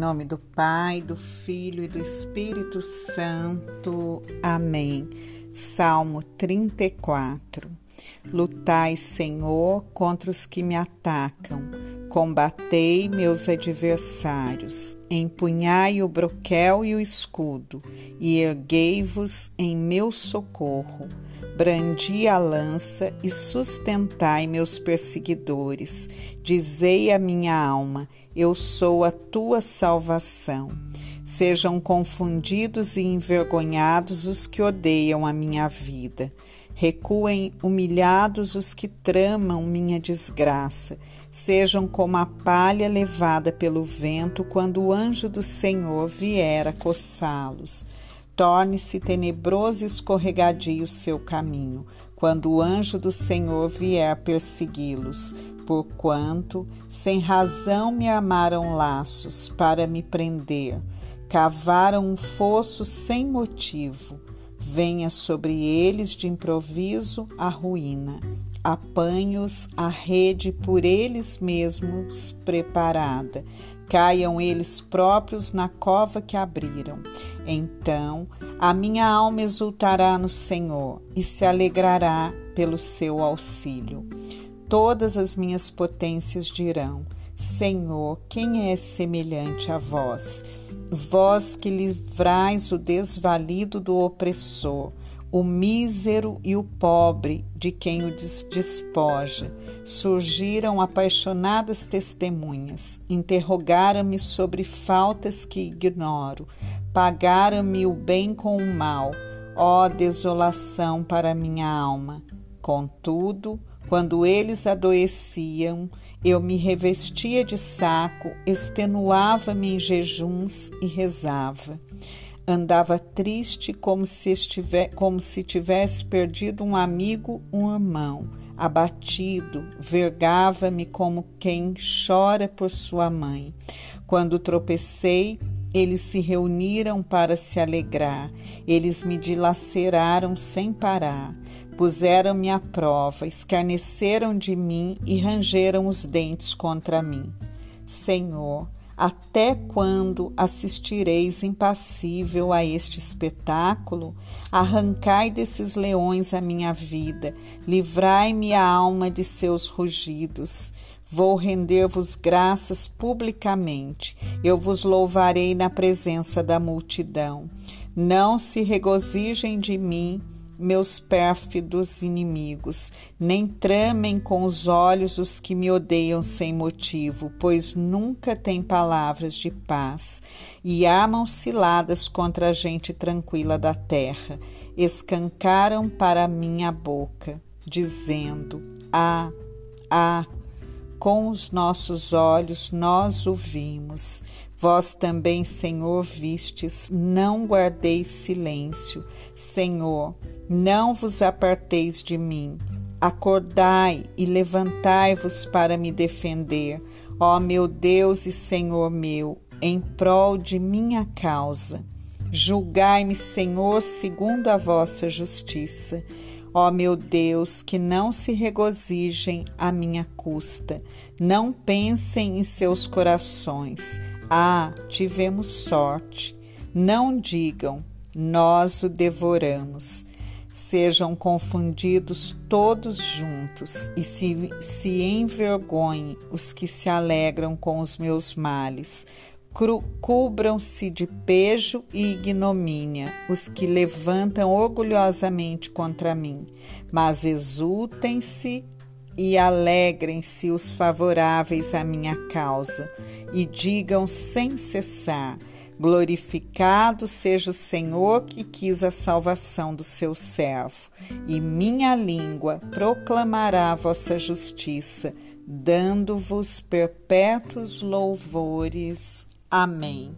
nome do Pai, do Filho e do Espírito Santo. Amém. Salmo 34. Lutai, Senhor, contra os que me atacam. Combatei meus adversários. Empunhai o broquel e o escudo, e erguei-vos em meu socorro. Brandi a lança e sustentai meus perseguidores. Dizei a minha alma: Eu sou a tua salvação. Sejam confundidos e envergonhados os que odeiam a minha vida. Recuem humilhados os que tramam minha desgraça. Sejam como a palha levada pelo vento quando o anjo do Senhor vier a coçá-los. Torne-se tenebroso e escorregadio o seu caminho, quando o anjo do Senhor vier persegui-los, porquanto sem razão me armaram laços para me prender, cavaram um fosso sem motivo. Venha sobre eles de improviso a ruína. Apanhos a rede por eles mesmos preparada caiam eles próprios na cova que abriram. Então a minha alma exultará no Senhor e se alegrará pelo seu auxílio. Todas as minhas potências dirão: Senhor, quem é semelhante a vós? Vós que livrais o desvalido do opressor, o mísero e o pobre de quem o despoja. Surgiram apaixonadas testemunhas, interrogaram-me sobre faltas que ignoro, pagaram-me o bem com o mal, ó desolação para minha alma. Contudo, quando eles adoeciam, eu me revestia de saco, extenuava-me em jejuns e rezava. Andava triste como se, estiver, como se tivesse perdido um amigo, um irmão. Abatido, vergava-me como quem chora por sua mãe. Quando tropecei, eles se reuniram para se alegrar. Eles me dilaceraram sem parar. Puseram-me à prova, escarneceram de mim e rangeram os dentes contra mim. Senhor, até quando assistireis impassível a este espetáculo? Arrancai desses leões a minha vida, livrai-me a alma de seus rugidos. Vou render-vos graças publicamente, eu vos louvarei na presença da multidão. Não se regozijem de mim meus pérfidos inimigos, nem tramem com os olhos os que me odeiam sem motivo, pois nunca têm palavras de paz e armam ciladas contra a gente tranquila da terra. Escancaram para minha boca, dizendo: Ah, ah, com os nossos olhos nós o vimos. Vós também, Senhor, vistes, não guardeis silêncio. Senhor, não vos aparteis de mim. Acordai e levantai-vos para me defender, ó meu Deus e Senhor meu, em prol de minha causa. Julgai-me, Senhor, segundo a vossa justiça. Ó meu Deus, que não se regozijem à minha custa, não pensem em seus corações. Ah, tivemos sorte. Não digam, nós o devoramos sejam confundidos todos juntos e se, se envergonhem os que se alegram com os meus males. Cubram-se de pejo e ignomínia os que levantam orgulhosamente contra mim, mas exultem-se e alegrem-se os favoráveis à minha causa, e digam sem cessar: Glorificado seja o Senhor que quis a salvação do seu servo, e minha língua proclamará vossa justiça, dando-vos perpétuos louvores. Amém.